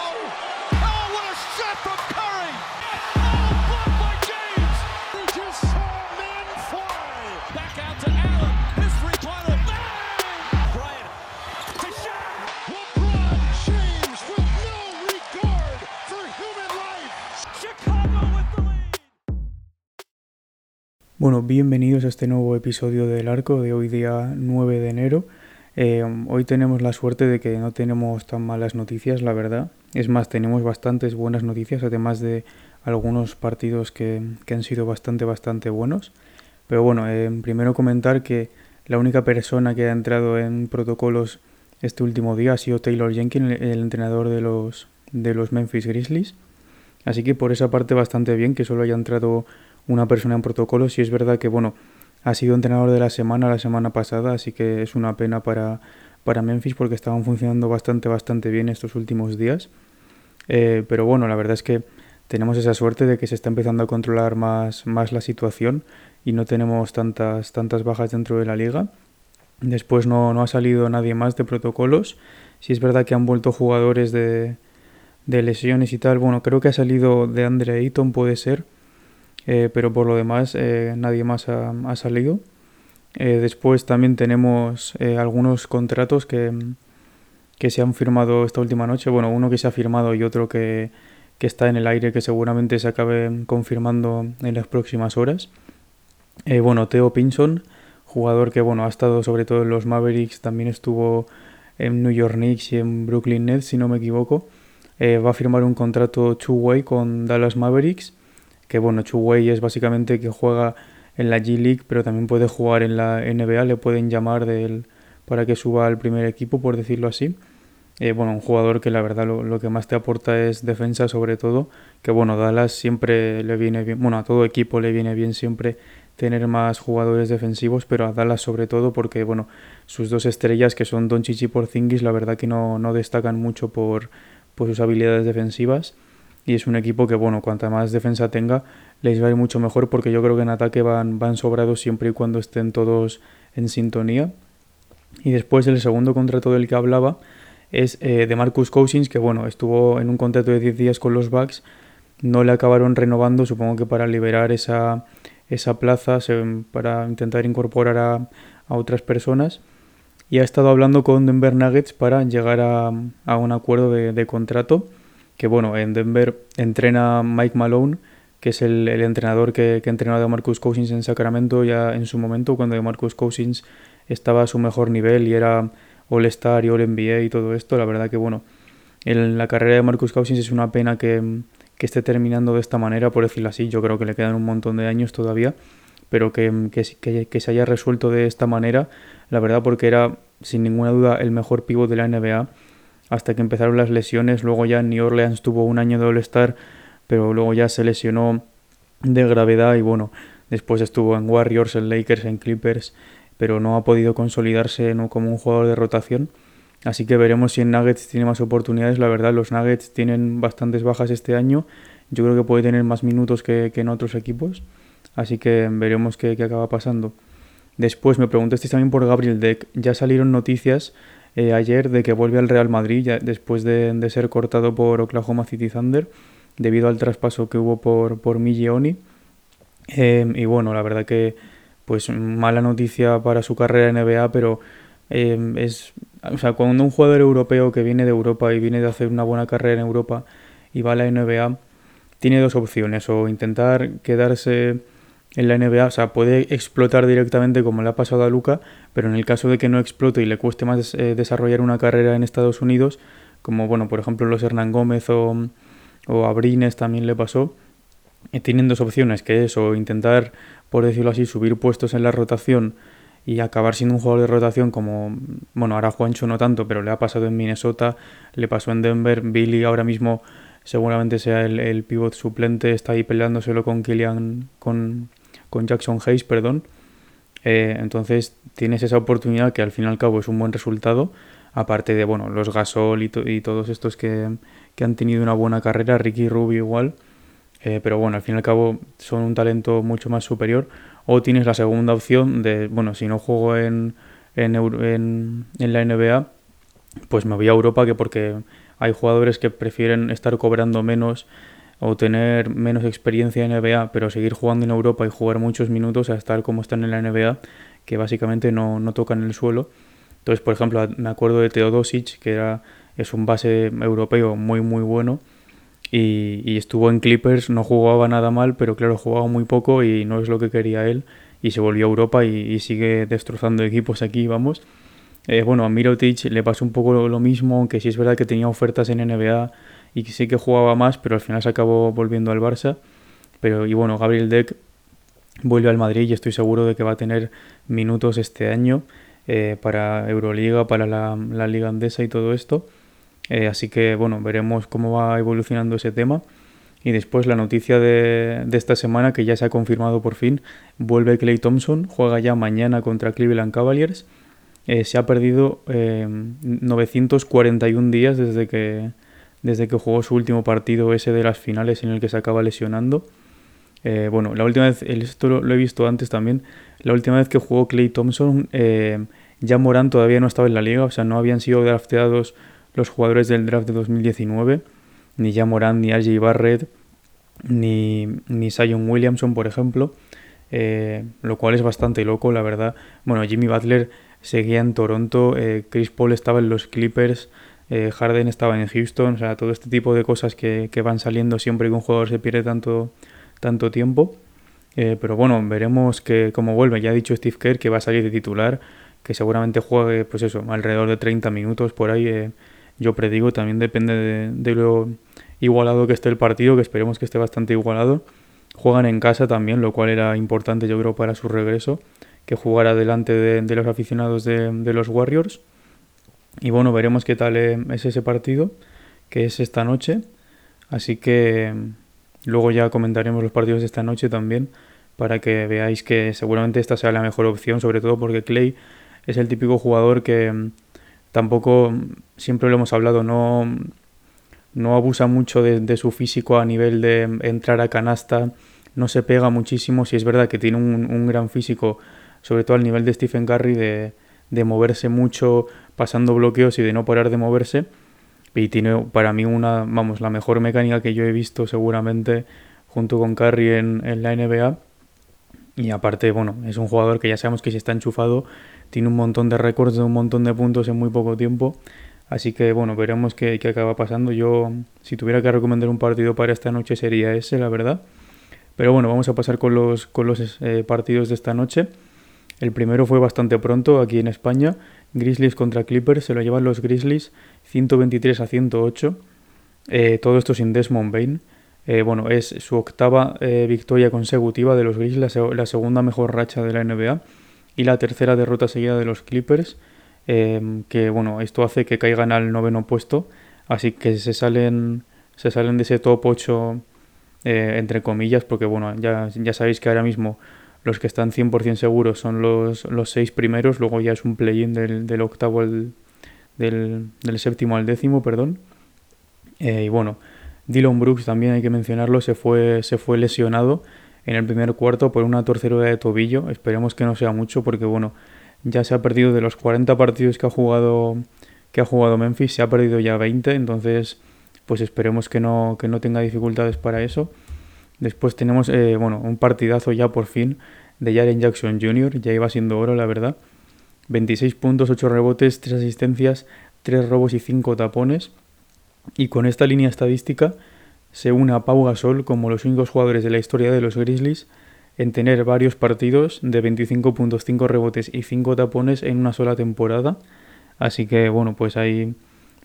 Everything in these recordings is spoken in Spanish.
Oh, to Allen. The! Bueno, bienvenidos a este nuevo episodio del arco de hoy día 9 de enero. Eh, hoy tenemos la suerte de que no tenemos tan malas noticias, la verdad. Es más, tenemos bastantes buenas noticias, además de algunos partidos que, que han sido bastante, bastante buenos. Pero bueno, eh, primero comentar que la única persona que ha entrado en protocolos este último día ha sido Taylor Jenkins, el, entrenador de los, de los Memphis Grizzlies. Así que por esa parte bastante bien que solo haya entrado una persona en protocolos. Y es verdad que, bueno, ha sido entrenador de la semana la semana pasada, así que es una pena para, para Memphis porque estaban funcionando bastante, bastante bien estos últimos días. Eh, pero bueno, la verdad es que tenemos esa suerte de que se está empezando a controlar más, más la situación y no tenemos tantas, tantas bajas dentro de la liga. Después no, no ha salido nadie más de protocolos. Si es verdad que han vuelto jugadores de, de lesiones y tal. Bueno, creo que ha salido de Andre Ayton, puede ser. Eh, pero por lo demás eh, nadie más ha, ha salido. Eh, después también tenemos eh, algunos contratos que, que se han firmado esta última noche. Bueno, uno que se ha firmado y otro que, que está en el aire que seguramente se acabe confirmando en las próximas horas. Eh, bueno, Theo Pinson, jugador que bueno, ha estado sobre todo en los Mavericks, también estuvo en New York Knicks y en Brooklyn Nets, si no me equivoco. Va a firmar un contrato two-way con Dallas Mavericks, que bueno, two-way es básicamente que juega en la G League, pero también puede jugar en la NBA, le pueden llamar del, para que suba al primer equipo, por decirlo así. Eh, bueno, un jugador que la verdad lo, lo, que más te aporta es defensa sobre todo, que bueno, Dallas siempre le viene bien, bueno, a todo equipo le viene bien siempre tener más jugadores defensivos, pero a Dallas sobre todo porque bueno, sus dos estrellas que son Doncic y Porzingis, la verdad que no, no destacan mucho por, por sus habilidades defensivas y es un equipo que bueno, cuanta más defensa tenga, les va a ir mucho mejor porque yo creo que en ataque van, van sobrados siempre y cuando estén todos en sintonía. Y después el segundo contrato del que hablaba es eh, de Marcus Cousins, que bueno, estuvo en un contrato de 10 días con los Bucks, no le acabaron renovando, supongo que para liberar esa, esa plaza, se, para intentar incorporar a, a, otras personas. Y ha estado hablando con Denver Nuggets para llegar a, a un acuerdo de, de, contrato, que bueno, en Denver entrena Mike Malone, que es el, el entrenador que, que entrenado a Marcus Cousins en Sacramento ya en su momento, cuando Marcus Cousins estaba a su mejor nivel y era All-Star y All-NBA y todo esto. La verdad que, bueno, en la carrera de Marcus Cousins es una pena que, que, esté terminando de esta manera, por decirlo así. Yo creo que le quedan un montón de años todavía, pero que, que, que se haya resuelto de esta manera, la verdad, porque era sin ninguna duda el mejor pívot de la NBA hasta que empezaron las lesiones. Luego ya en New Orleans tuvo un año de All-Star, pero luego ya se lesionó de gravedad y bueno, después estuvo en Warriors, en Lakers, en Clippers pero no ha podido consolidarse como un jugador de rotación. Así que veremos si en Nuggets tiene más oportunidades. La verdad, los Nuggets tienen bastantes bajas este año. Yo creo que puede tener más minutos que, que en otros equipos. Así que veremos qué, qué, acaba pasando. Después me preguntasteis también por Gabriel Deck. Ya salieron noticias eh, ayer de que vuelve al Real Madrid ya después de, de, ser cortado por Oklahoma City Thunder debido al traspaso que hubo por, por Miglioni. Eh, y bueno, la verdad que pues mala noticia para su carrera en NBA, pero eh, es, o sea, cuando un jugador europeo que viene de Europa y viene de hacer una buena carrera en Europa y va a la NBA, tiene dos opciones, o intentar quedarse en la NBA, o sea, puede explotar directamente como le ha pasado a Luca, pero en el caso de que no explote y le cueste más eh, desarrollar una carrera en Estados Unidos, como bueno, por ejemplo los Hernán Gómez o, o a Brines también le pasó, eh, tienen dos opciones, que es o intentar por decirlo así, subir puestos en la rotación y acabar siendo un jugador de rotación como, bueno, ahora Juancho no tanto, pero le ha pasado en Minnesota, le pasó en Denver, Billy ahora mismo seguramente sea el, el pivot suplente, está ahí peleándoselo con Killian, con, con Jackson Hayes, perdón. Eh, entonces tienes esa oportunidad que al fin y al cabo es un buen resultado, aparte de, bueno, los Gasol y, to y todos estos que, que han tenido una buena carrera, Ricky Rubio igual, eh, pero bueno, al fin y al cabo son un talento mucho más superior. O tienes la segunda opción de, bueno, si no juego en, en, en, la NBA, pues me voy a Europa, que porque hay jugadores que prefieren estar cobrando menos o tener menos experiencia en NBA, pero seguir jugando en Europa y jugar muchos minutos a estar como están en la NBA, que básicamente no, no tocan el suelo. Entonces, por ejemplo, me acuerdo de Teodosic, que era, es un base europeo muy, muy bueno, y, estuvo en Clippers, no jugaba nada mal, pero claro, jugaba muy poco y no es lo que quería él, y se volvió a Europa y, sigue destrozando equipos aquí, vamos. Eh, bueno, a Mirotic le pasó un poco lo mismo, aunque sí es verdad que tenía ofertas en NBA y que sí que jugaba más, pero al final se acabó volviendo al Barça. Pero, y bueno, Gabriel Deck vuelve al Madrid y estoy seguro de que va a tener minutos este año eh, para Euroliga, para la, Liga Andesa y todo esto. Eh, así que bueno, veremos cómo va evolucionando ese tema. Y después la noticia de, esta semana, que ya se ha confirmado por fin, vuelve Clay Thompson, juega ya mañana contra Cleveland Cavaliers. Eh, se ha perdido 941 días desde que, desde que jugó su último partido, ese de las finales en el que se acaba lesionando. Bueno, la última vez, esto lo, he visto antes también, la última vez que jugó Clay Thompson, ya Morán todavía no estaba en la liga, o sea, no habían sido drafteados los jugadores del draft de 2019, ni ya Morán, ni RJ Barrett, ni, ni Williamson, por ejemplo, eh, lo cual es bastante loco, la verdad. Bueno, Jimmy Butler seguía en Toronto, Chris Paul estaba en los Clippers, Harden estaba en Houston, o sea, todo este tipo de cosas que, que van saliendo siempre que un jugador se pierde tanto tanto tiempo. Eh, pero bueno, veremos que cómo vuelve. Ya ha dicho Steve Kerr que va a salir de titular, que seguramente juegue, pues eso, alrededor de 30 minutos por ahí. Eh, yo predigo, también depende de, lo igualado que esté el partido, que esperemos que esté bastante igualado. Juegan en casa también, lo cual era importante yo creo para su regreso, que jugara delante de, los aficionados de, los Warriors. Y bueno, veremos qué tal eh, es ese partido, que es esta noche. Así que Luego ya comentaremos los partidos de esta noche también para que veáis que seguramente esta sea la mejor opción, sobre todo porque Clay es el típico jugador que mm, tampoco, mm, siempre lo hemos hablado, no, no abusa mucho de, su físico a nivel de mm, entrar a canasta, no se pega muchísimo, si es verdad que tiene un, gran físico, sobre todo al nivel de Stephen Curry, de, de moverse mucho, pasando bloqueos y de no parar de moverse y tiene para mí una, vamos, la mejor mecánica que yo he visto seguramente junto con Curry en, en la NBA. Y aparte, bueno, es un jugador que ya sabemos que si está enchufado, tiene un montón de de un montón de puntos en muy poco tiempo. Así que bueno, veremos qué, qué, acaba pasando. Yo, si tuviera que recomendar un partido para esta noche, sería ese, la verdad. Pero bueno, vamos a pasar con los, con los eh, partidos de esta noche. El primero fue bastante pronto aquí en España. Grizzlies contra Clippers, se lo llevan los Grizzlies 123 a 108. Eh, todo esto sin Desmond Bain. Eh, bueno, es su octava victoria consecutiva de los Grizzlies, la, segunda mejor racha de la NBA y la tercera derrota seguida de los Clippers. que bueno, esto hace que caigan al noveno puesto, así que se salen, se salen de ese top 8 entre comillas, porque bueno, ya, ya sabéis que ahora mismo los que están 100% seguros son los, los seis primeros, luego ya es un play-in del, octavo al, del, séptimo al décimo, perdón. Eh, y bueno, Dylan Brooks también hay que mencionarlo, se fue, se fue lesionado en el primer cuarto por una torcedura de tobillo. Esperemos que no sea mucho porque bueno, ya se ha perdido de los 40 partidos que ha jugado que ha jugado Memphis, se ha perdido ya 20, entonces pues esperemos que no, que no tenga dificultades para eso. Después tenemos eh, bueno, un partidazo ya por fin de Jaren Jackson Jr., ya iba siendo oro la verdad. 26 puntos, 8 rebotes, 3 asistencias, 3 robos y 5 tapones. Y con esta línea estadística se une a Pau Gasol como los únicos jugadores de la historia de los Grizzlies en tener varios partidos de 25 puntos, 5 rebotes y 5 tapones en una sola temporada. Así que bueno, pues hay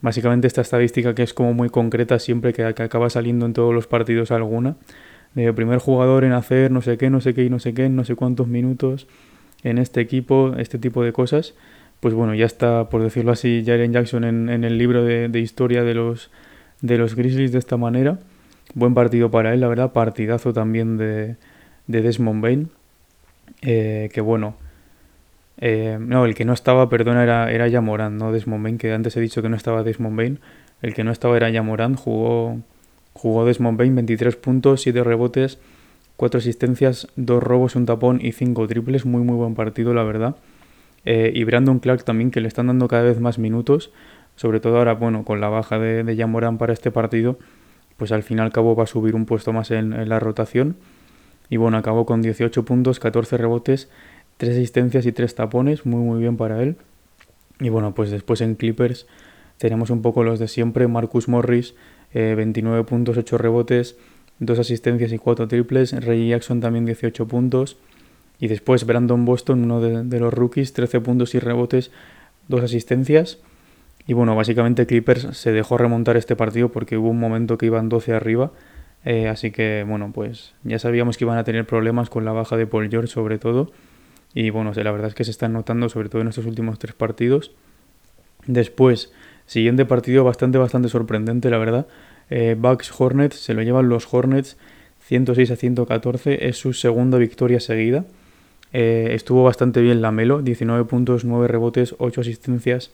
básicamente esta estadística que es como muy concreta siempre que, que acaba saliendo en todos los partidos alguna de primer jugador en hacer no sé qué, no sé qué y no sé qué, no sé cuántos minutos en este equipo, este tipo de cosas, pues bueno, ya está, por decirlo así, Jaren Jackson en, en el libro de, de, historia de los, de los Grizzlies de esta manera. Buen partido para él, la verdad, partidazo también de, de Desmond Bain, eh, que bueno, eh, no, el que no estaba, perdona, era, era Yamoran, no Desmond Bain, que antes he dicho que no estaba Desmond Bain, el que no estaba era Yamoran, jugó Jugó Desmond Bain 23 puntos, 7 rebotes, 4 asistencias, 2 robos, un tapón y 5 triples. Muy muy buen partido, la verdad. Eh, y Brandon Clark también, que le están dando cada vez más minutos. sobre todo ahora, bueno, con la baja de, de Yamorán para este partido, pues al fin y al cabo va a subir un puesto más en, la rotación. Y bueno, acabó con 18 puntos, 14 rebotes, 3 asistencias y 3 tapones, muy muy bien para él. Y bueno, pues después en Clippers tenemos un poco los de siempre, Marcus Morris, 29 eh, puntos, 8 rebotes, 2 asistencias y 4 triples, Ray Jackson también 18 puntos. Y después Brandon Boston, uno de, de los rookies, 13 puntos y rebotes, 2 asistencias. Y bueno, básicamente Clippers se dejó remontar este partido porque hubo un momento que iban 12 arriba. Eh, así que bueno, pues ya sabíamos que iban a tener problemas con la baja de Paul George sobre todo. Y bueno, la verdad es que se están notando sobre todo en estos últimos tres partidos. Después, siguiente partido bastante, bastante sorprendente, la verdad. Eh, Bucks Hornets, se lo llevan los Hornets 106 a 114. Es su segunda victoria seguida. Eh, estuvo bastante bien la Melo, 19 puntos, 9 rebotes, 8 asistencias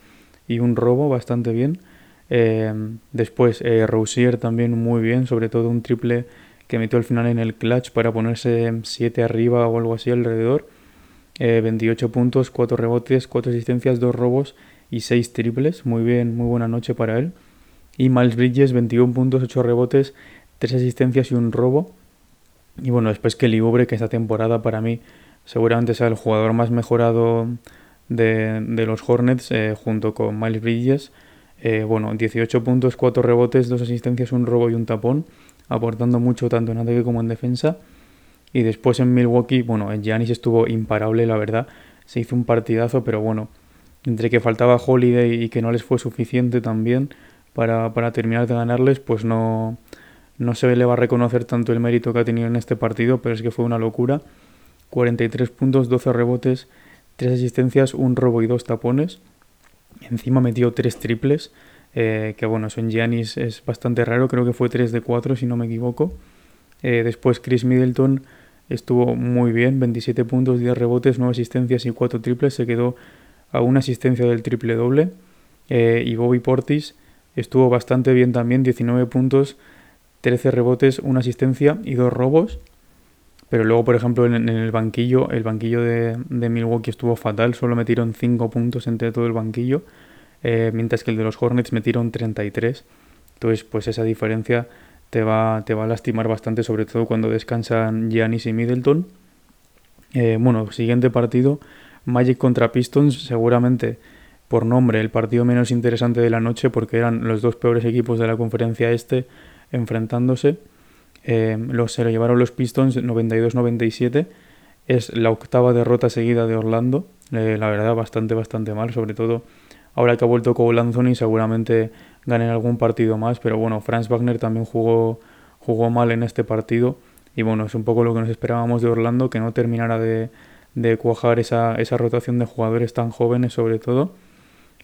y un robo bastante bien. Eh, después, eh, también muy bien, sobre todo un triple que metió al final en el clutch para ponerse 7 arriba o algo así alrededor. 28 eh, puntos, 4 rebotes, 4 asistencias, 2 robos y 6 triples. Muy bien, muy buena noche para él. Y Miles Bridges, 21 puntos, 8 rebotes, 3 asistencias y un robo. Y bueno, después que Liubre, que esta temporada para mí seguramente sea el jugador más mejorado de, los Hornets eh, junto con Miles Bridges. Eh, bueno, 18 puntos, 4 rebotes, 2 asistencias, un robo y un tapón, aportando mucho tanto en ataque como en defensa. Y después en Milwaukee, bueno, Giannis estuvo imparable, la verdad. Se hizo un partidazo, pero bueno, entre que faltaba Holiday y que no les fue suficiente también para, para terminar de ganarles, pues no, no se le va a reconocer tanto el mérito que ha tenido en este partido, pero es que fue una locura. 43 puntos, 12 rebotes, tres asistencias, un robo y dos tapones. Encima metió tres triples, eh, que bueno, eso en Giannis es bastante raro, creo que fue 3 de 4 si no me equivoco. Eh, después Chris Middleton estuvo muy bien, 27 puntos, 10 rebotes, 9 asistencias y 4 triples, se quedó a una asistencia del triple doble. Eh, y Bobby Portis estuvo bastante bien también, 19 puntos, 13 rebotes, una asistencia y dos robos. Pero luego, por ejemplo, en, el banquillo, el banquillo de, Milwaukee estuvo fatal, solo metieron 5 puntos entre todo el banquillo, eh, mientras que el de los Hornets metieron 33. Entonces, pues esa diferencia te va, te va a lastimar bastante, sobre todo cuando descansan Giannis y Middleton. Eh, bueno, siguiente partido, Magic contra Pistons, seguramente por nombre el partido menos interesante de la noche porque eran los dos peores equipos de la conferencia este enfrentándose. Eh, se lo llevaron los Pistons 92-97. Es la octava derrota seguida de Orlando. Eh, la verdad, bastante, bastante mal. Sobre todo ahora que ha vuelto Cole Anthony, seguramente ganen algún partido más. Pero bueno, Franz Wagner también jugó, jugó mal en este partido. Y bueno, es un poco lo que nos esperábamos de Orlando, que no terminara de, de cuajar esa, esa rotación de jugadores tan jóvenes, sobre todo.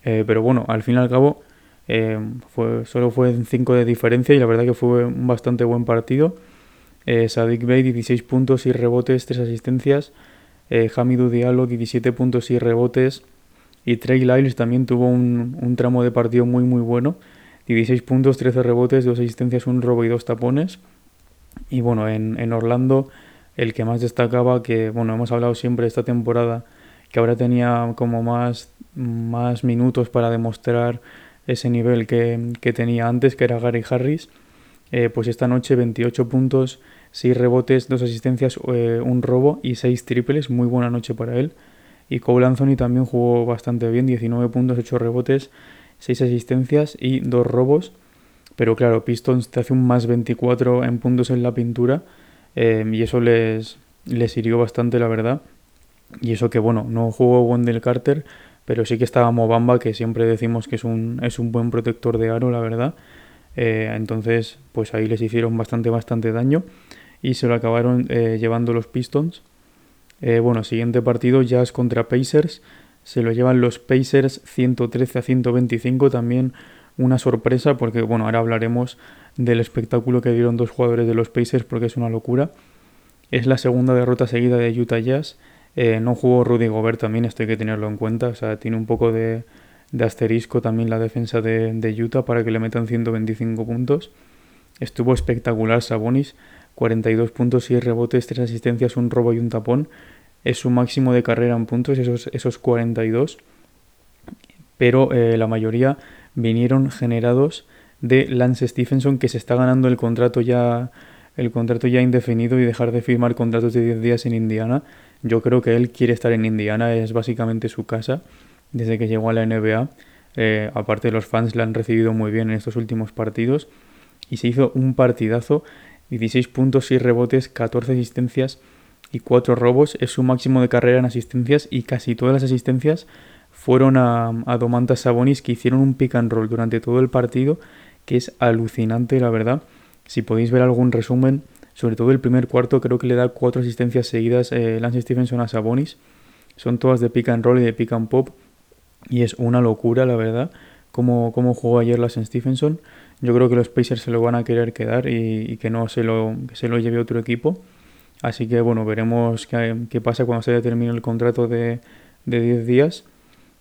Eh, pero bueno, al fin y al cabo eh, fue, solo fue en 5 de diferencia y la verdad que fue un bastante buen partido. Eh, Sadik Bey 16 puntos y rebotes, 3 asistencias. Eh, Hamidou Diallo 17 puntos y rebotes. Y Trey Lyles también tuvo un, un, tramo de partido muy muy bueno. 16 puntos, 13 rebotes, 2 asistencias, un robo y 2 tapones. Y bueno, en, en Orlando el que más destacaba, que bueno, hemos hablado siempre esta temporada, que ahora tenía como más, más minutos para demostrar ese nivel que, tenía antes, que era Gary Harris. Eh, pues esta noche 28 puntos, 6 rebotes, 2 asistencias, eh, un robo y 6 triples. Muy buena noche para él. Y Cole Anthony también jugó bastante bien, 19 puntos, 8 rebotes, 6 asistencias y 2 robos. Pero claro, Pistons te hace un más 24 en puntos en la pintura eh, y eso les, les hirió bastante, la verdad. Y eso que, bueno, no jugó Wendell Carter, pero sí que estaba Mobamba, que siempre decimos que es un, es un buen protector de aro, la verdad. Eh, entonces, pues ahí les hicieron bastante, bastante daño y se lo acabaron eh, llevando los Pistons. Eh, bueno, siguiente partido, Jazz contra Pacers. Se lo llevan los Pacers 113 a 125, también una sorpresa porque, bueno, ahora hablaremos del espectáculo que dieron dos jugadores de los Pacers porque es una locura. Es la segunda derrota seguida de Utah Jazz eh, no jugó Rudy Gobert también, esto hay que tenerlo en cuenta. O sea, tiene un poco de, asterisco también la defensa de, Utah para que le metan 125 puntos. Estuvo espectacular Sabonis, 42 puntos, y rebotes, 3 asistencias, un robo y un tapón. Es su máximo de carrera en puntos, esos, esos 42. pero eh, la mayoría vinieron generados de Lance Stephenson que se está ganando el contrato ya el contrato ya indefinido y dejar de firmar contratos de 10 días en Indiana. Yo creo que él quiere estar en Indiana, es básicamente su casa desde que llegó a la NBA. Eh, aparte los fans la han recibido muy bien en estos últimos partidos y se hizo un partidazo, 16 puntos, 6 rebotes, 14 asistencias y 4 robos, es su máximo de carrera en asistencias y casi todas las asistencias fueron a, a Domantas Sabonis que hicieron un pick and roll durante todo el partido que es alucinante la verdad. Si podéis ver algún resumen, sobre todo el primer cuarto creo que le da cuatro asistencias seguidas eh, Lance Stevenson a Sabonis. Son todas de pick and roll y de pick and pop y es una locura la verdad como, como jugó ayer Lance Stevenson. Yo creo que los Pacers se lo van a querer quedar y, que no se lo, se lo lleve otro equipo. Así que bueno, veremos qué, pasa cuando se termine el contrato de, de 10 días.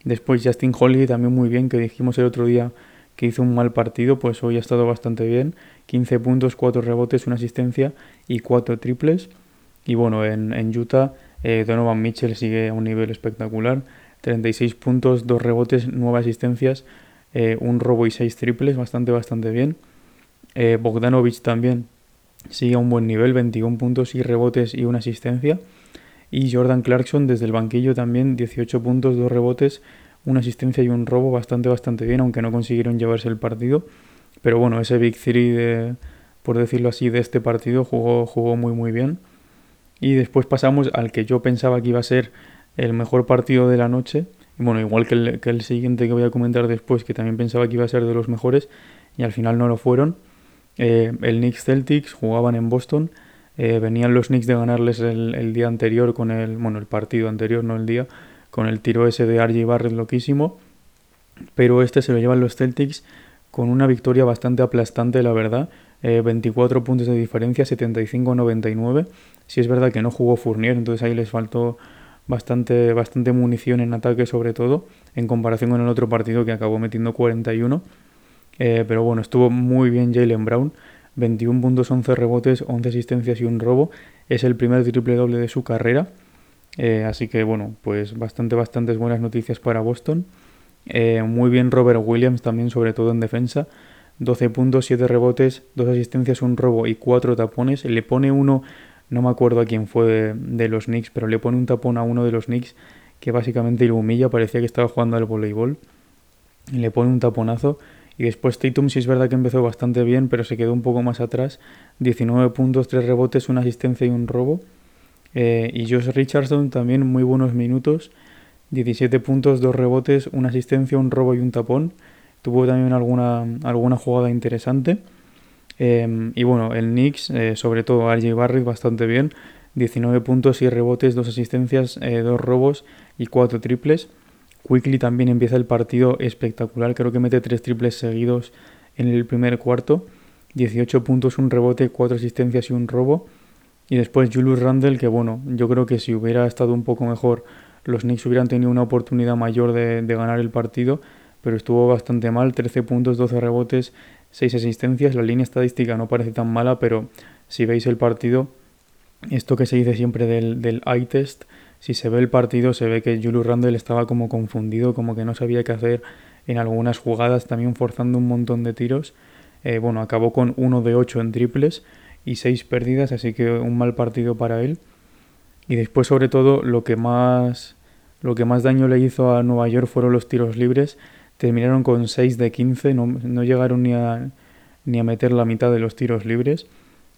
Después Justin Holly también muy bien, que dijimos el otro día que hizo un mal partido, pues hoy ha estado bastante bien. 15 puntos, 4 rebotes, una asistencia y 4 triples. Y bueno, en, en Utah eh, Donovan Mitchell sigue a un nivel espectacular. 36 puntos, 2 rebotes, 9 asistencias, eh, un robo y 6 triples, bastante, bastante bien. Eh, Bogdanovich también sigue a un buen nivel, 21 puntos y rebotes y una asistencia. Y Jordan Clarkson desde el banquillo también, 18 puntos, 2 rebotes, una asistencia y un robo bastante, bastante bien, aunque no consiguieron llevarse el partido. Pero bueno, ese Big Three, de, por decirlo así, de este partido jugó, jugó muy, muy bien. Y después pasamos al que yo pensaba que iba a ser el mejor partido de la noche, y bueno, igual que el, que el, siguiente que voy a comentar después, que también pensaba que iba a ser de los mejores, y al final no lo fueron. Eh, el Knicks Celtics jugaban en Boston. Eh, venían los Knicks de ganarles el, día anterior con el. Bueno, el partido anterior, no el día. Con el tiro ese de RJ Barrett loquísimo. Pero este se lo llevan los Celtics con una victoria bastante aplastante, la verdad. 24 eh, puntos de diferencia, 75-99. Si es verdad que no jugó Fournier, entonces ahí les faltó bastante, bastante munición en ataque sobre todo, en comparación con el otro partido que acabó metiendo 41. Eh, pero bueno, estuvo muy bien Jalen Brown. 21 puntos, 11 rebotes, 11 asistencias y un robo. Es el primer triple doble de su carrera. Eh, así que bueno, pues bastante, bastantes buenas noticias para Boston. Eh, muy bien Robert Williams también, sobre todo en defensa. 12 puntos, 7 rebotes, 2 asistencias, un robo y 4 tapones. Le pone uno no me acuerdo a quién fue de, los Knicks, pero le pone un tapón a uno de los Knicks que básicamente lo parecía que estaba jugando al voleibol. Y le pone un taponazo. Y después Tatum sí es verdad que empezó bastante bien, pero se quedó un poco más atrás. 19 puntos, 3 rebotes, una asistencia y un robo. Eh, y Josh Richardson también muy buenos minutos. 17 puntos, 2 rebotes, una asistencia, un robo y un tapón. Tuvo también alguna, alguna jugada interesante. Em, y bueno, el Knicks, eh, sobre todo RJ Barrett, bastante bien. 19 puntos y rebotes, 2 asistencias, 2 eh, robos y 4 triples. Quickly también empieza el partido espectacular, creo que mete 3 triples seguidos en el primer cuarto. 18 puntos, un rebote, 4 asistencias y un robo. Y después Julius Randle, que bueno, yo creo que si hubiera estado un poco mejor, los Knicks hubieran tenido una oportunidad mayor de, de ganar el partido, pero estuvo bastante mal, 13 puntos, 12 rebotes, 6 asistencias. La línea estadística no parece tan mala, pero si veis el partido, esto que se dice siempre del, del eye test, si se ve el partido se ve que Julius Randle estaba como confundido, como que no sabía qué hacer en algunas jugadas, también forzando un montón de tiros. Eh, bueno, acabó con 1 de 8 en triples y 6 pérdidas, así que un mal partido para él. Y después, sobre todo, lo que más, lo que más daño le hizo a Nueva York fueron los tiros libres terminaron con 6 de 15, no, no llegaron ni a, ni a meter la mitad de los tiros libres.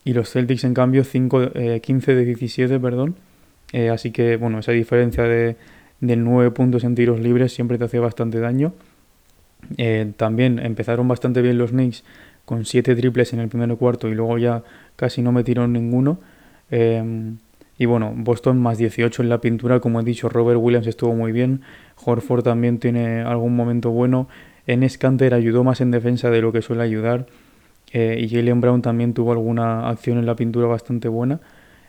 Y los Celtics, en cambio, 5, 15 eh, de 17, perdón. Eh, así que, bueno, esa diferencia de, de 9 puntos en tiros libres siempre te hacía bastante daño. Eh, también empezaron bastante bien los Knicks con 7 triples en el primer cuarto y luego ya casi no metieron ninguno. Y bueno, Boston más 18 en la pintura, como he dicho, Robert Williams estuvo muy bien, Horford también tiene algún momento bueno, Enes Kanter ayudó más en defensa de lo que suele ayudar, eh, y Jalen Brown también tuvo alguna acción en la pintura bastante buena.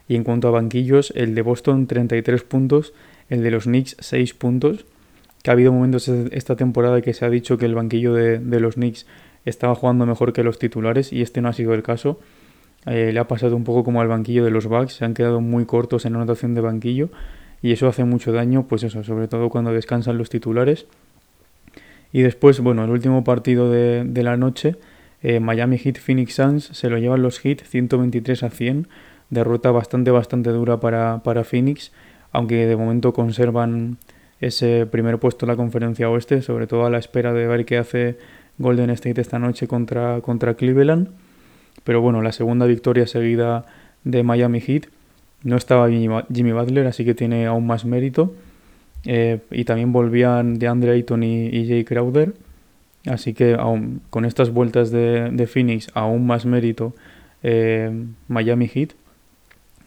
Y en cuanto a banquillos, el de Boston 33 puntos, el de los Knicks 6 puntos, que ha habido momentos esta temporada que se ha dicho que el banquillo de, de los Knicks estaba jugando mejor que los titulares, y este no ha sido el caso. Eh, le ha pasado un poco como al banquillo de los Bucks, se han quedado muy cortos en anotación de banquillo y eso hace mucho daño, pues eso, sobre todo cuando descansan los titulares. Y después, bueno, el último partido de, de la noche, eh, Miami Heat Phoenix Suns, se lo llevan los Heat 123 a 100. Derrota bastante, bastante dura para, para Phoenix, aunque de momento conservan ese primer puesto en la conferencia oeste, sobre todo a la espera de ver qué hace Golden State esta noche contra, contra Cleveland. Pero bueno, la segunda victoria seguida de Miami Heat. No estaba Jimmy Butler, así que tiene aún más mérito. Eh, y también volvían de Andre Ayton y, Jay Crowder. Así que aún, con estas vueltas de, Phoenix, aún más mérito eh, Miami Heat.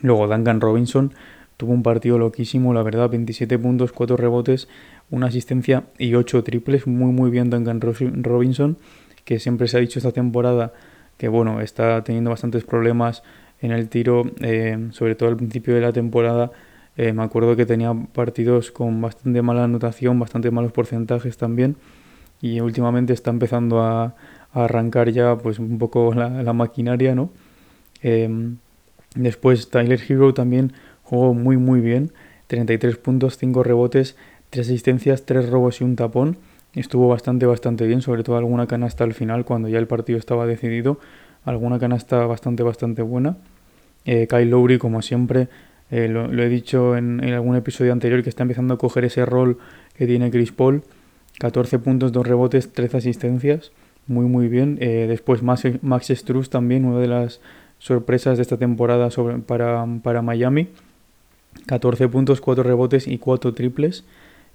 Luego Duncan Robinson tuvo un partido loquísimo, la verdad, 27 puntos, 4 rebotes, una asistencia y 8 triples. Muy, muy bien Duncan Robinson, que siempre se ha dicho esta temporada que, bueno, está teniendo bastantes problemas en el tiro, eh, sobre todo al principio de la temporada eh, me acuerdo que tenía partidos con bastante mala anotación, bastante malos porcentajes también. Y últimamente está empezando a, arrancar ya pues un poco la, maquinaria, ¿no? Em, después Tyler Hero también jugó muy muy bien. 33 puntos, 5 rebotes, 3 asistencias, 3 robos y un tapón. Estuvo bastante, bastante bien, sobre todo alguna canasta al final, cuando ya el partido estaba decidido. Alguna canasta bastante, bastante buena. Eh, Kyle Lowry, como siempre, eh, lo, he dicho en, algún episodio anterior que está empezando a coger ese rol que tiene Chris Paul. 14 puntos, 2 rebotes, 13 asistencias. Muy, muy bien. Eh, después Max, Max también, una de las sorpresas de esta temporada para, para Miami. 14 puntos, 4 rebotes y 4 triples.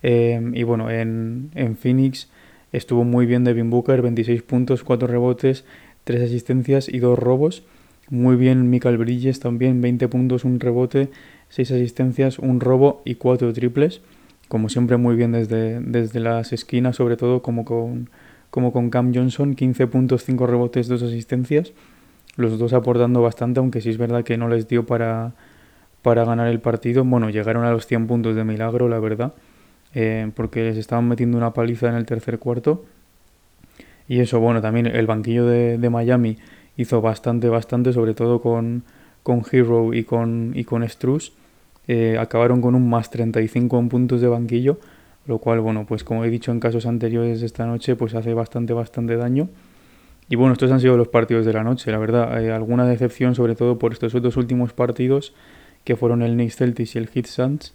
Eh, y bueno, en, en, Phoenix estuvo muy bien Devin Booker, 26 puntos, 4 rebotes, 3 asistencias y 2 robos. Muy bien Michael Bridges también, 20 puntos, un rebote, 6 asistencias, un robo y 4 triples. Como siempre muy bien desde, desde las esquinas, sobre todo como con, como con Cam Johnson, 15 puntos, 5 rebotes, 2 asistencias. Los dos aportando bastante, aunque sí es verdad que no les dio para, para ganar el partido. Bueno, llegaron a los 100 puntos de milagro, la verdad, eh, porque les estaban metiendo una paliza en el tercer cuarto. Y eso, bueno, también el banquillo de, de Miami hizo bastante, bastante, sobre todo con, con Hero y con, y con Struz. Eh, acabaron con un más 35 en puntos de banquillo, lo cual, bueno, pues como he dicho en casos anteriores esta noche, pues hace bastante, bastante daño. Y bueno, estos han sido los partidos de la noche, la verdad. Hay alguna decepción, sobre todo por estos dos últimos partidos, que fueron el Knicks Celtics y el Heat Suns.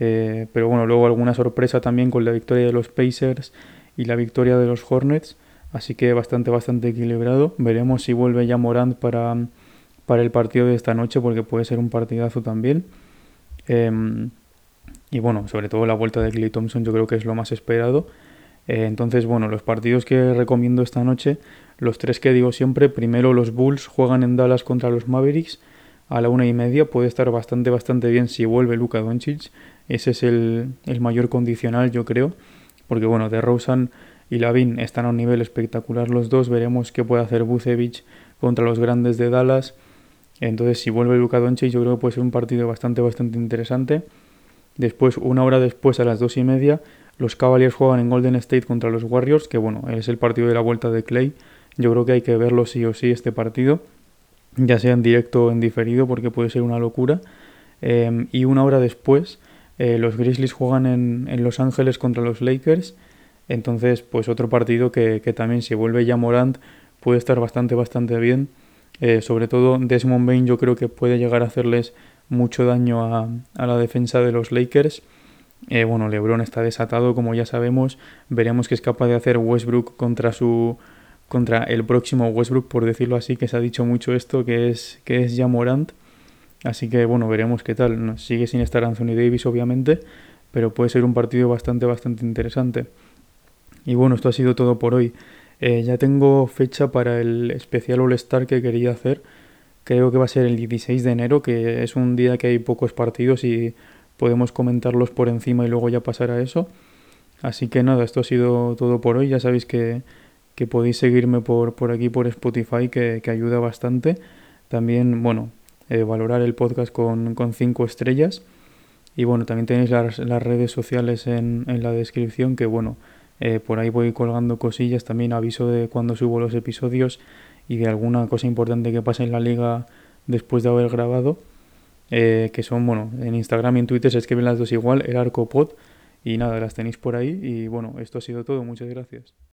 Eh, pero bueno, luego alguna sorpresa también con la victoria de los Pacers y la victoria de los Hornets. Así que bastante, bastante equilibrado. Veremos si vuelve ya Morant para, para el partido de esta noche, porque puede ser un partidazo también. Em, y bueno, sobre todo la vuelta de Clay Thompson yo creo que es lo más esperado. Eh, entonces, bueno, los partidos que recomiendo esta noche, los tres que digo siempre, primero los Bulls juegan en Dallas contra los Mavericks a la una y media, puede estar bastante, bastante bien si vuelve Luka Doncic, ese es el, el mayor condicional yo creo, porque bueno, de Rosen y Lavin están a un nivel espectacular los dos. Veremos qué puede hacer Bucevic contra los grandes de Dallas. Entonces, si vuelve Luka Doncic, yo creo que puede ser un partido bastante, bastante interesante. Después, una hora después, a las dos y media, los Cavaliers juegan en Golden State contra los Warriors, que bueno, es el partido de la vuelta de Clay. Yo creo que hay que verlo sí o sí este partido, ya sea en directo o en diferido, porque puede ser una locura. Em, y una hora después, eh, los Grizzlies juegan en, en Los Ángeles contra los Lakers. Entonces, pues otro partido que, que también si vuelve ya Morant puede estar bastante, bastante bien. Eh, sobre todo Desmond Bain yo creo que puede llegar a hacerles mucho daño a, a la defensa de los Lakers. Eh, bueno, LeBron está desatado, como ya sabemos. Veremos qué es capaz de hacer Westbrook contra su contra el próximo Westbrook, por decirlo así, que se ha dicho mucho esto, que es que es ya Morant. Así que bueno, veremos qué tal. Sigue sin estar Anthony Davis, obviamente, pero puede ser un partido bastante, bastante interesante. Y bueno, esto ha sido todo por hoy. Eh, ya tengo fecha para el especial All Star que quería hacer. Creo que va a ser el 16 de enero, que es un día que hay pocos partidos y podemos comentarlos por encima y luego ya pasar a eso. Así que nada, esto ha sido todo por hoy. Ya sabéis que, que podéis seguirme por, por aquí, por Spotify, que, que ayuda bastante. También, bueno, eh, valorar el podcast con, con cinco estrellas. Y bueno, también tenéis las, las redes sociales en, en la descripción, que bueno, eh, por ahí voy colgando cosillas, también aviso de cuando subo los episodios y de alguna cosa importante que pase en la liga después de haber grabado. Eh, que son, bueno, en Instagram y en Twitter se escriben las dos igual, el arco pod. Y nada, las tenéis por ahí y bueno, esto ha sido todo. Muchas gracias.